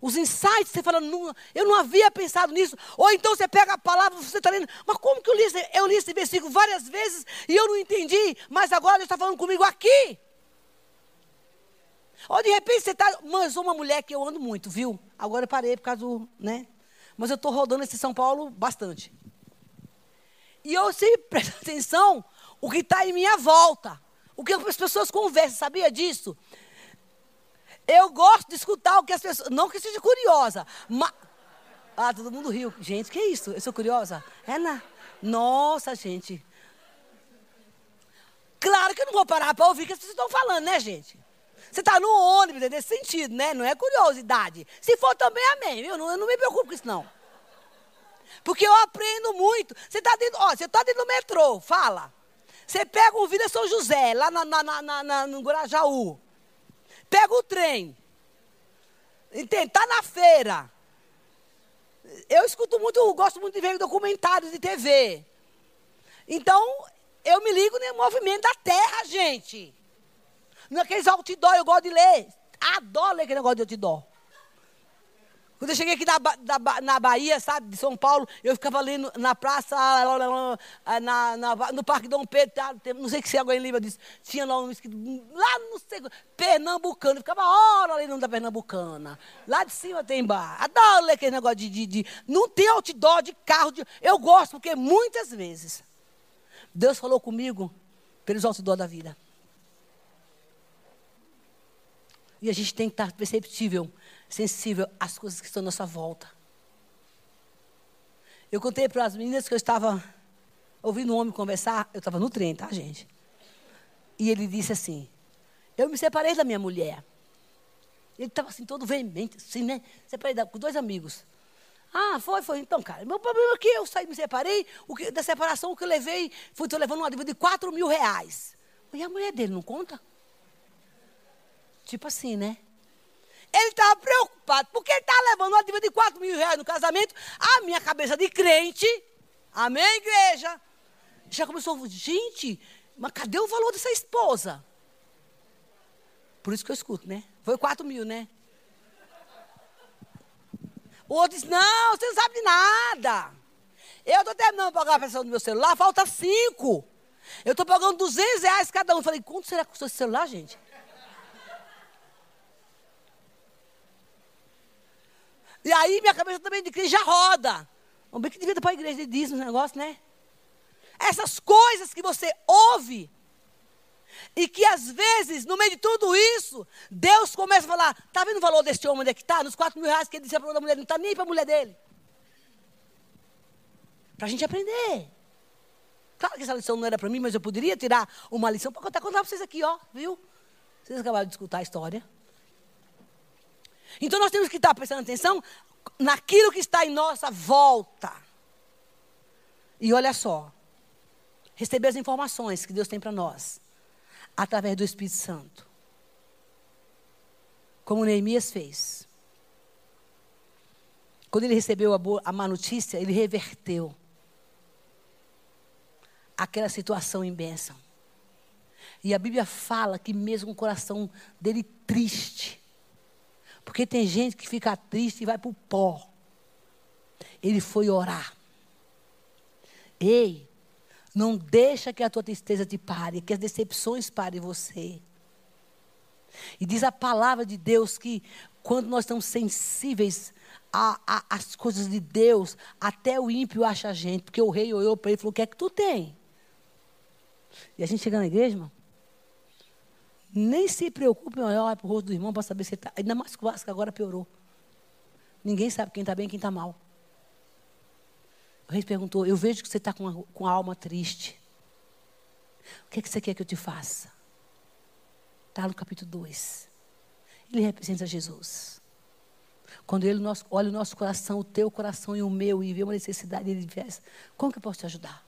Os insights, você fala, não, eu não havia pensado nisso. Ou então você pega a palavra, você está lendo, mas como que eu li, eu li esse versículo várias vezes e eu não entendi, mas agora Deus está falando comigo aqui. Ou de repente você está. Mãe, eu sou uma mulher que eu ando muito, viu? Agora eu parei por causa do. né? Mas eu estou rodando esse São Paulo bastante. E eu sempre presto atenção o que está em minha volta. O que as pessoas conversam, sabia disso? Eu gosto de escutar o que as pessoas. Não que seja curiosa, mas. Ah, todo mundo riu. Gente, que isso? Eu sou curiosa? É na. Nossa, gente. Claro que eu não vou parar para ouvir o que as pessoas estão falando, né, gente? Você está no ônibus, é nesse sentido, né? Não é curiosidade. Se for também, amém. Eu não, eu não me preocupo com isso, não. Porque eu aprendo muito. Você está dentro, ó, você está dentro do metrô, fala. Você pega o Vila São José, lá na, na, na, na, no Guarajaú. Pega o trem. Entende? Está na feira. Eu escuto muito, gosto muito de ver documentários de TV. Então, eu me ligo no movimento da terra, gente. Naqueles outdoor, eu gosto de ler. Adoro ler aquele negócio de outdoor. Quando eu cheguei aqui na, Bahia, sabe, de São Paulo, eu ficava ali no, na praça, na, na, no Parque Dom Pedro, tá, não sei que se alguém lembra disso, tinha lá um escrito, lá no Pernambucano, eu ficava hora ali no da Pernambucana. Lá de cima tem bar. Adoro ler aquele negócio de, de, de Não tem outdoor de carro, de, eu gosto, porque muitas vezes Deus falou comigo pelos outdoor da vida. E a gente tem que estar perceptível sensível às coisas que estão à nossa volta. Eu contei para as meninas que eu estava ouvindo um homem conversar, eu estava no trem, tá, gente? E ele disse assim: Eu me separei da minha mulher. Ele estava assim, todo veemente, assim, né? Separei da, com dois amigos. Ah, foi, foi. Então, cara, meu problema é que eu saí, me separei, o que, da separação, o que eu levei, fui estou levando uma dívida de 4 mil reais. E a mulher dele não conta? Tipo assim, né? Ele estava preocupado, porque ele estava levando uma dívida de 4 mil reais no casamento. A minha cabeça de crente, amém, igreja? Já começou, gente, mas cadê o valor dessa esposa? Por isso que eu escuto, né? Foi 4 mil, né? O outro disse, não, você não sabe de nada. Eu estou terminando de pagar a pressão do meu celular, falta cinco. Eu estou pagando 200 reais cada um. Falei, quanto será que custou esse celular, gente? E aí minha cabeça também de crente já roda. Vamos ver que devia para a igreja de dízimo negócio, né? Essas coisas que você ouve. E que às vezes, no meio de tudo isso, Deus começa a falar: está vendo o valor deste homem onde é que está? Nos 4 mil reais que ele disse para a mulher, não está nem para a mulher dele. Para a gente aprender. Claro que essa lição não era para mim, mas eu poderia tirar uma lição para contar, contar para vocês aqui, ó, viu? Vocês acabaram de escutar a história. Então nós temos que estar prestando atenção naquilo que está em nossa volta. E olha só, receber as informações que Deus tem para nós, através do Espírito Santo. Como Neemias fez. Quando ele recebeu a, boa, a má notícia, ele reverteu aquela situação em bênção. E a Bíblia fala que mesmo o coração dele triste, porque tem gente que fica triste e vai para o pó. Ele foi orar. Ei, não deixa que a tua tristeza te pare, que as decepções parem você. E diz a palavra de Deus que quando nós estamos sensíveis às coisas de Deus, até o ímpio acha a gente, porque o rei olhou para ele e falou: O que é que tu tem? E a gente chega na igreja, irmão, nem se preocupe em olhar para o rosto do irmão para saber se está. Ainda mais que o Vasco agora piorou. Ninguém sabe quem está bem e quem está mal. O rei perguntou: Eu vejo que você está com, com a alma triste. O que, é que você quer que eu te faça? Está no capítulo 2. Ele representa Jesus. Quando ele olha o nosso coração, o teu coração e o meu, e vê uma necessidade, ele diz: Como que eu posso te ajudar?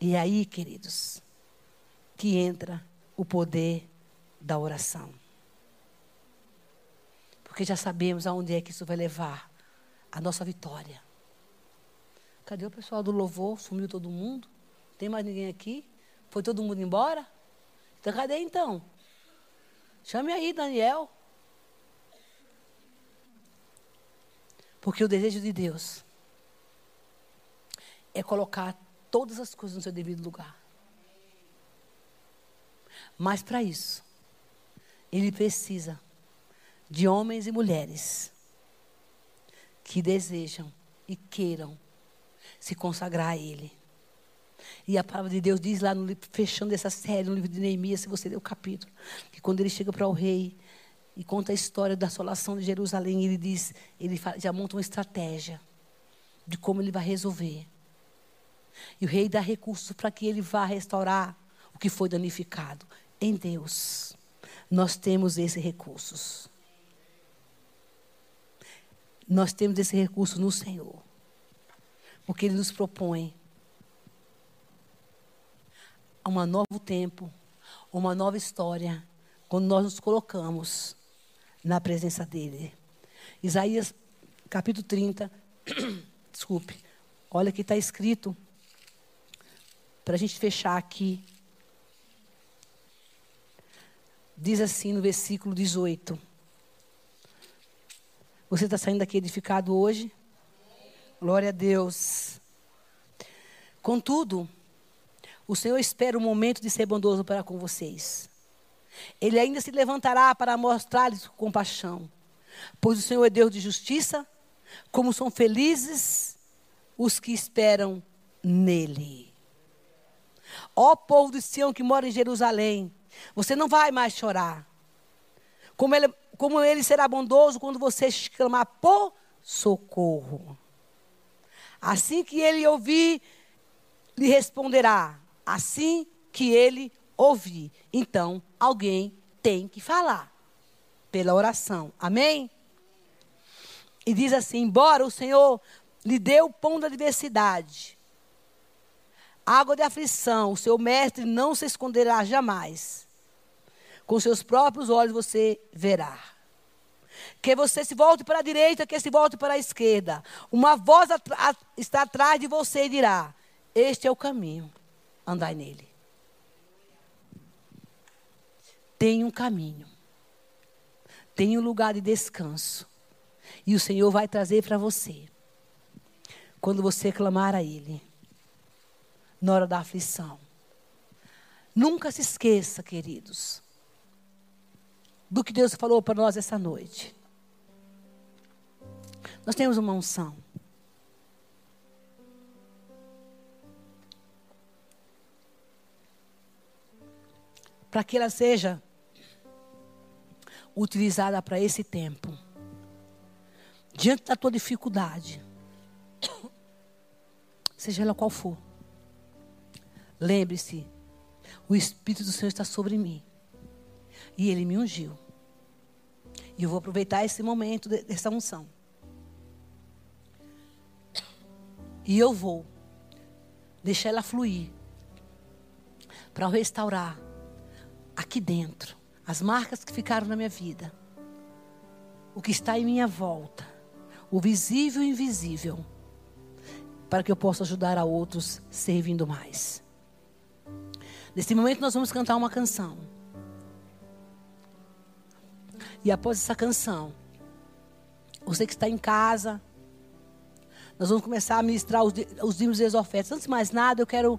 E aí, queridos, que entra o poder da oração. Porque já sabemos aonde é que isso vai levar a nossa vitória. Cadê o pessoal do louvor? Sumiu todo mundo? Tem mais ninguém aqui? Foi todo mundo embora? Então cadê então? Chame aí, Daniel. Porque o desejo de Deus é colocar todas as coisas no seu devido lugar. Mas para isso, ele precisa de homens e mulheres que desejam e queiram se consagrar a Ele. E a palavra de Deus diz lá, no, fechando essa série, no livro de Neemias, se você ler o capítulo, que quando ele chega para o rei e conta a história da assolação de Jerusalém, ele diz, ele já monta uma estratégia de como ele vai resolver. E o rei dá recursos para que ele vá restaurar o que foi danificado. Em Deus, nós temos esses recursos. Nós temos esse recurso no Senhor. Porque Ele nos propõe um novo tempo, uma nova história, quando nós nos colocamos na presença dEle. Isaías capítulo 30, desculpe, olha que está escrito para a gente fechar aqui. Diz assim no versículo 18. Você está saindo daqui edificado hoje? Glória a Deus. Contudo, o Senhor espera o momento de ser bondoso para com vocês. Ele ainda se levantará para mostrar-lhes compaixão. Pois o Senhor é Deus de justiça, como são felizes os que esperam nele. Ó povo de Sião que mora em Jerusalém, você não vai mais chorar. Como ele, como ele será bondoso quando você clamar por socorro. Assim que ele ouvir, lhe responderá. Assim que ele ouvir. Então, alguém tem que falar pela oração. Amém? E diz assim: embora o Senhor lhe dê o pão da adversidade, água de aflição, o seu mestre não se esconderá jamais. Com seus próprios olhos você verá. Que você se volte para a direita, que se volte para a esquerda. Uma voz está atrás de você e dirá: Este é o caminho, andai nele. Tem um caminho, tem um lugar de descanso. E o Senhor vai trazer para você, quando você clamar a Ele. na hora da aflição. Nunca se esqueça, queridos, do que Deus falou para nós essa noite. Nós temos uma unção. Para que ela seja utilizada para esse tempo. Diante da tua dificuldade, seja ela qual for, lembre-se o Espírito do Senhor está sobre mim. E Ele me ungiu. E eu vou aproveitar esse momento dessa unção. E eu vou deixar ela fluir para restaurar aqui dentro as marcas que ficaram na minha vida, o que está em minha volta, o visível e invisível, para que eu possa ajudar a outros servindo mais. Nesse momento nós vamos cantar uma canção. E após essa canção, você que está em casa, nós vamos começar a ministrar os, os dízimos e as ofertas. Antes de mais nada, eu quero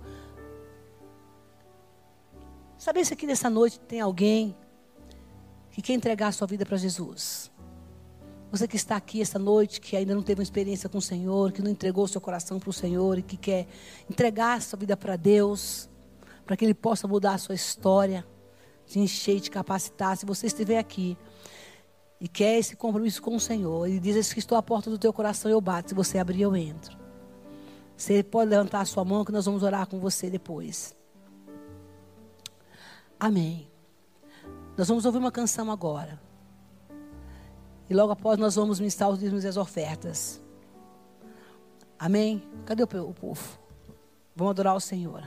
saber se aqui nessa noite tem alguém que quer entregar a sua vida para Jesus. Você que está aqui essa noite, que ainda não teve uma experiência com o Senhor, que não entregou seu coração para o Senhor e que quer entregar a sua vida para Deus para que Ele possa mudar a sua história, te encher te capacitar. Se você estiver aqui e quer esse compromisso com o Senhor, Ele diz que estou à porta do teu coração eu bato. Se você abrir, eu entro. Você pode levantar a sua mão que nós vamos orar com você depois. Amém. Nós vamos ouvir uma canção agora. E logo após nós vamos ministrar os dízimos e as ofertas. Amém? Cadê o povo? Vamos adorar o Senhor.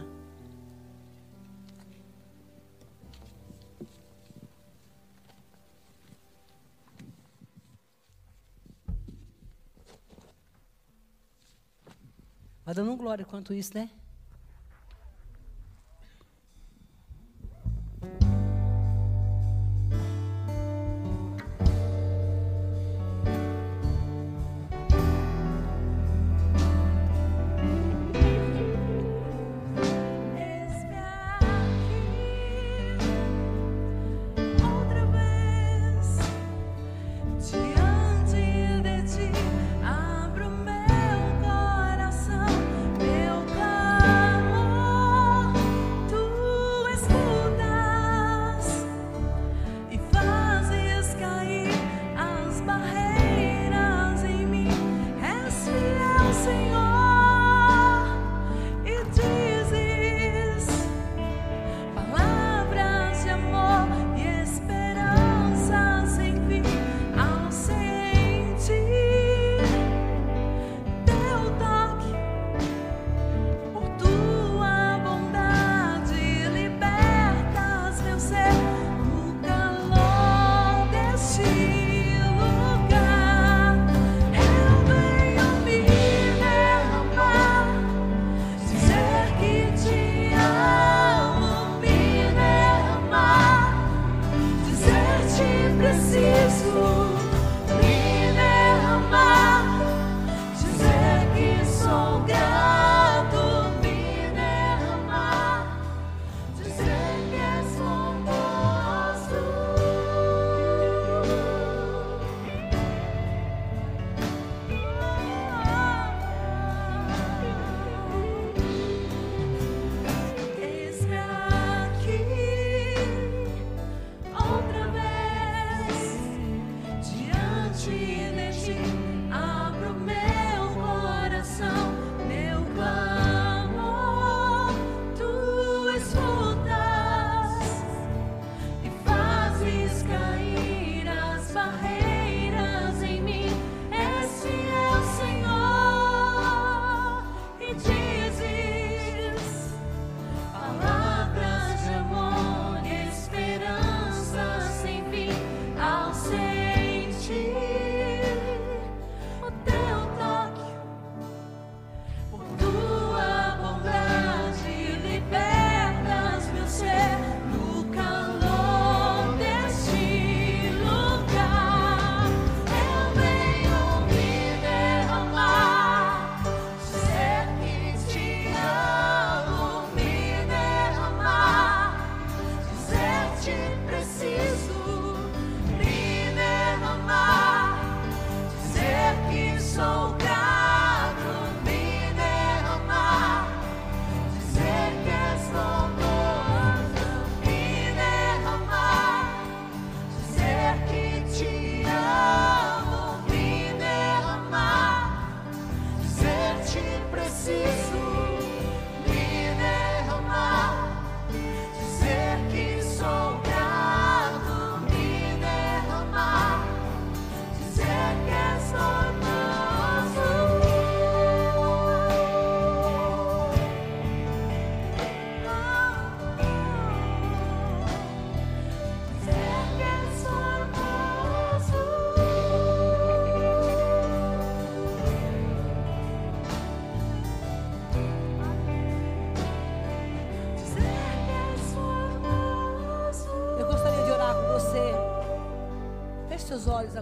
Vai dando glória quanto isso, né?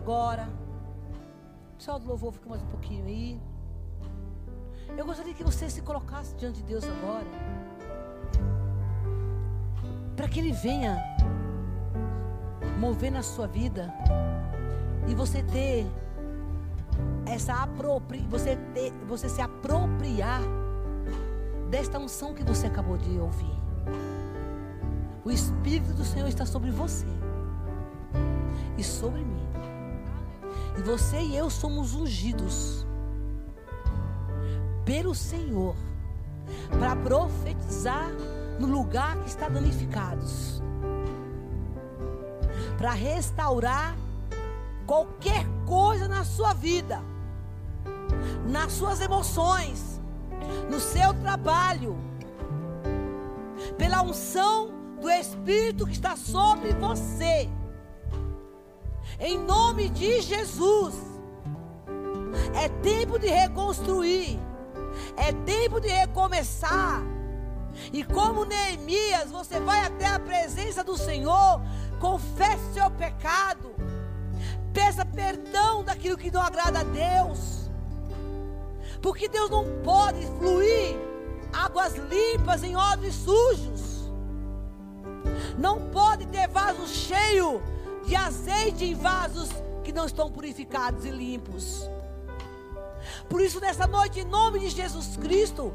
Agora. Pessoal do louvor, fica mais um pouquinho aí. Eu gostaria que você se colocasse diante de Deus agora. Para que Ele venha mover na sua vida. E você ter essa apropri, você você se apropriar desta unção que você acabou de ouvir. O Espírito do Senhor está sobre você e sobre mim. E você e eu somos ungidos pelo Senhor para profetizar no lugar que está danificados, para restaurar qualquer coisa na sua vida, nas suas emoções, no seu trabalho, pela unção do Espírito que está sobre você. Em nome de Jesus. É tempo de reconstruir. É tempo de recomeçar. E como Neemias, você vai até a presença do Senhor, confesse seu pecado, peça perdão daquilo que não agrada a Deus, porque Deus não pode fluir águas limpas em odres sujos, não pode ter vaso cheio de azeite em vasos que não estão purificados e limpos. Por isso, nessa noite, em nome de Jesus Cristo,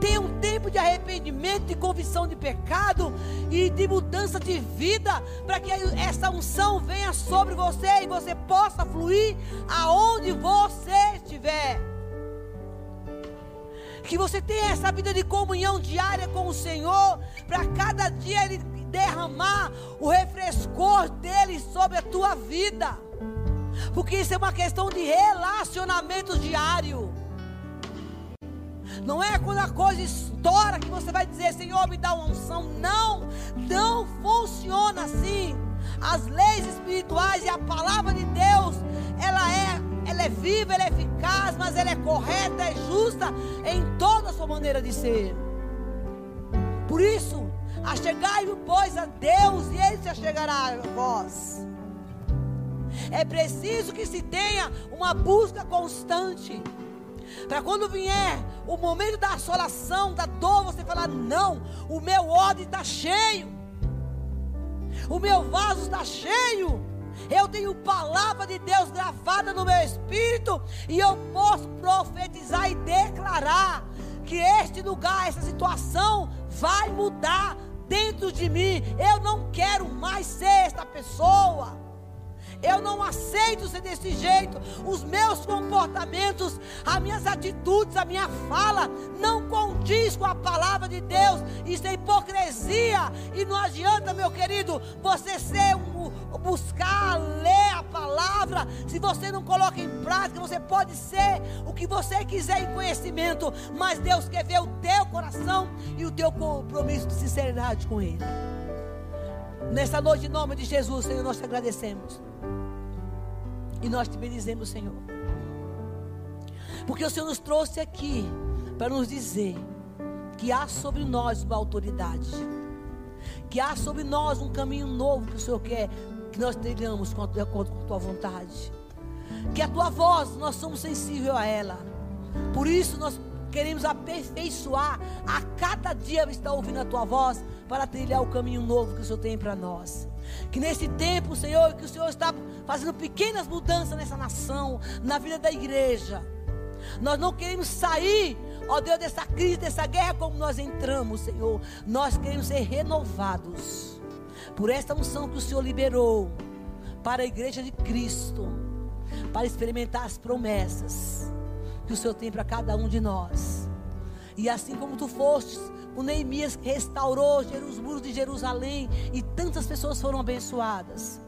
tenha um tempo de arrependimento, de convicção de pecado e de mudança de vida, para que essa unção venha sobre você e você possa fluir aonde você estiver. Que você tenha essa vida de comunhão diária com o Senhor, para cada dia Ele derramar o refrescor dele sobre a tua vida. Porque isso é uma questão de relacionamento diário. Não é quando a coisa estoura que você vai dizer, Senhor, me dá uma unção. Não, não funciona assim. As leis espirituais e a palavra de Deus, ela é, ela é viva, ela é eficaz, mas ela é correta, é justa em toda a sua maneira de ser. Por isso, Achegai-vos, pois, a Deus, e Ele se achegará a vós. É preciso que se tenha uma busca constante. Para quando vier o momento da assolação, da dor, você falar: não, o meu ódio está cheio, o meu vaso está cheio. Eu tenho palavra de Deus gravada no meu espírito e eu posso profetizar e declarar que este lugar, essa situação vai mudar dentro de mim. Eu não quero mais ser esta pessoa. Eu não aceito ser desse jeito. Os meus comportamentos, as minhas atitudes, a minha fala não condiz com a palavra de Deus. Isso é hipocrisia. E não adianta, meu querido, você ser um, buscar, ler a palavra. Se você não coloca em prática, você pode ser o que você quiser em conhecimento. Mas Deus quer ver o teu coração e o teu compromisso de sinceridade com Ele. Nessa noite, em nome de Jesus, Senhor, nós te agradecemos. E nós te bendizemos, Senhor. Porque o Senhor nos trouxe aqui para nos dizer que há sobre nós uma autoridade. Que há sobre nós um caminho novo que o Senhor quer que nós trilhamos de acordo com a tua vontade. Que a tua voz, nós somos sensíveis a ela. Por isso nós queremos aperfeiçoar a cada dia estar ouvindo a tua voz para trilhar o caminho novo que o Senhor tem para nós. Que nesse tempo, Senhor, que o Senhor está fazendo pequenas mudanças nessa nação, na vida da igreja. Nós não queremos sair, ó Deus, dessa crise, dessa guerra como nós entramos, Senhor. Nós queremos ser renovados por esta unção que o Senhor liberou para a igreja de Cristo, para experimentar as promessas que o Senhor tem para cada um de nós. E assim como tu fostes o Neemias restaurou os muros de Jerusalém e tantas pessoas foram abençoadas.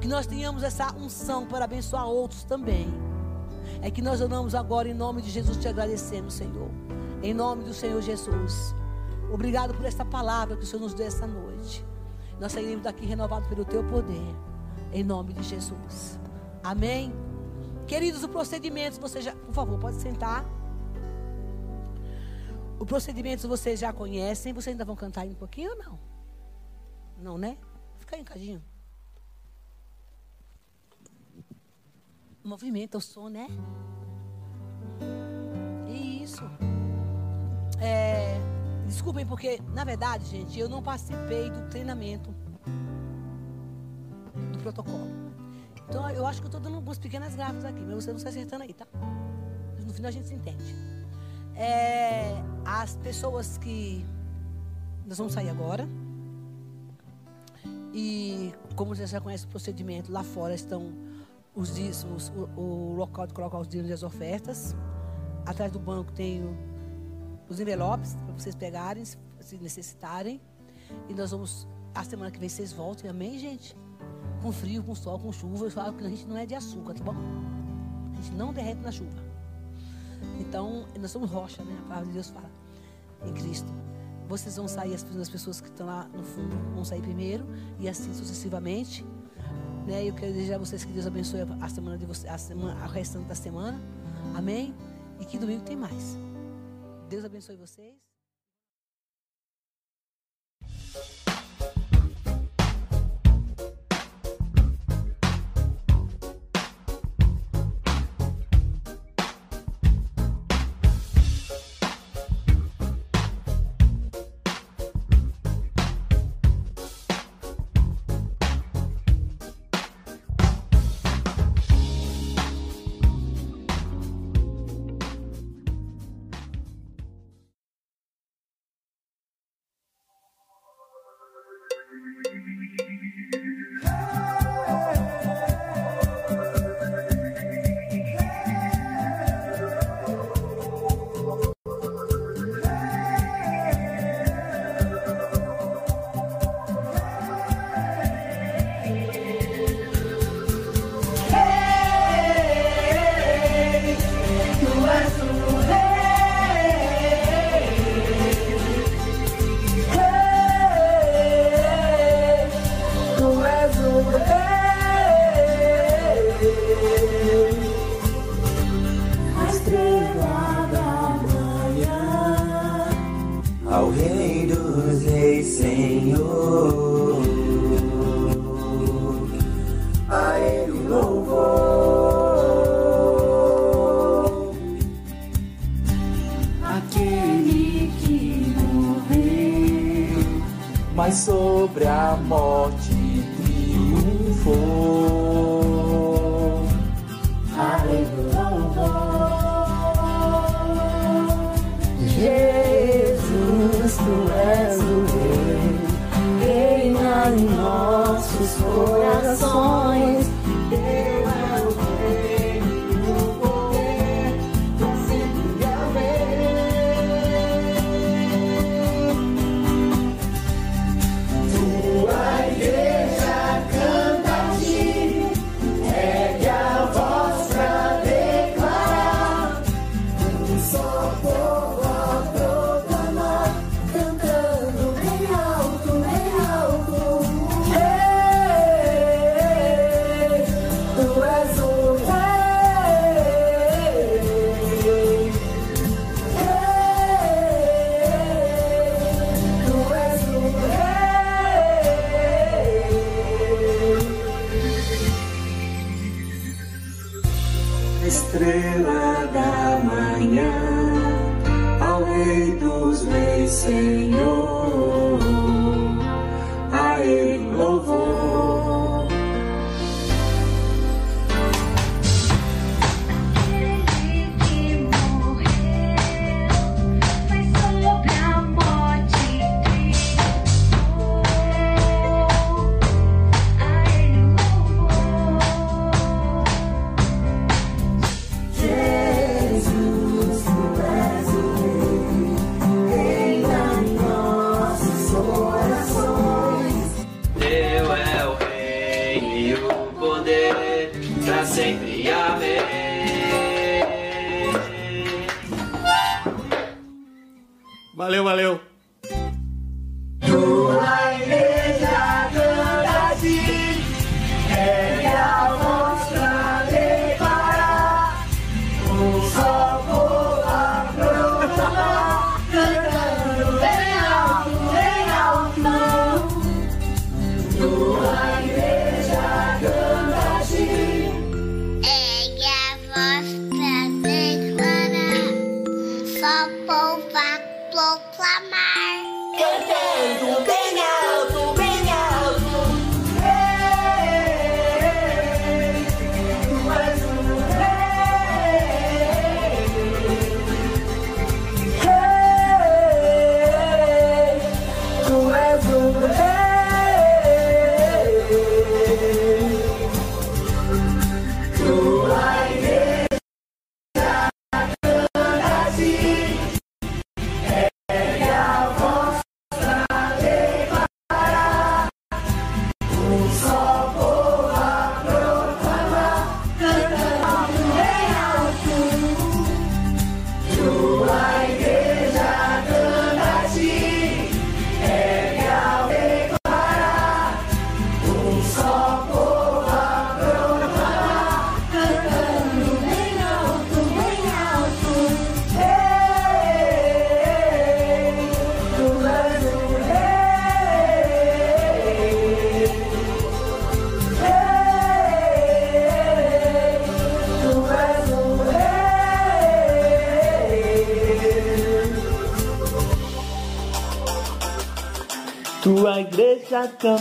Que nós tenhamos essa unção para abençoar outros também. É que nós oramos agora em nome de Jesus, te agradecemos, Senhor. Em nome do Senhor Jesus. Obrigado por esta palavra que o Senhor nos deu esta noite. Nós sairemos daqui renovados pelo teu poder. Em nome de Jesus. Amém. Queridos, o procedimento, você já, por favor, pode sentar. O procedimento vocês já conhecem. Vocês ainda vão cantar um pouquinho ou não? Não, né? Fica aí um cadinho. movimenta o som, né? Isso. É, desculpem, porque, na verdade, gente, eu não participei do treinamento do protocolo. Então, eu acho que eu estou dando algumas pequenas gráficas aqui, mas você não está acertando aí, tá? No final a gente se entende. É, as pessoas que. Nós vamos sair agora. E, como você já conhece o procedimento, lá fora estão os dízimos, o, o local de colocar os dízimos e as ofertas. Atrás do banco tem os envelopes para vocês pegarem, se necessitarem. E nós vamos, a semana que vem vocês voltem, amém, gente? Com frio, com sol, com chuva. Eu falo que a gente não é de açúcar, tá bom? A gente não derrete na chuva. Então, nós somos rocha, né? A palavra de Deus fala. Em Cristo. Vocês vão sair, as, as pessoas que estão lá no fundo vão sair primeiro. E assim sucessivamente. Né? Eu quero desejar a vocês que Deus abençoe a semana de vocês, a semana, a restante da semana. Amém? E que domingo tem mais. Deus abençoe vocês.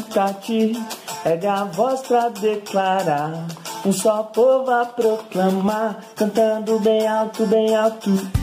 Canta-te, ergue a voz pra declarar. Um só povo a proclamar, cantando bem alto, bem alto.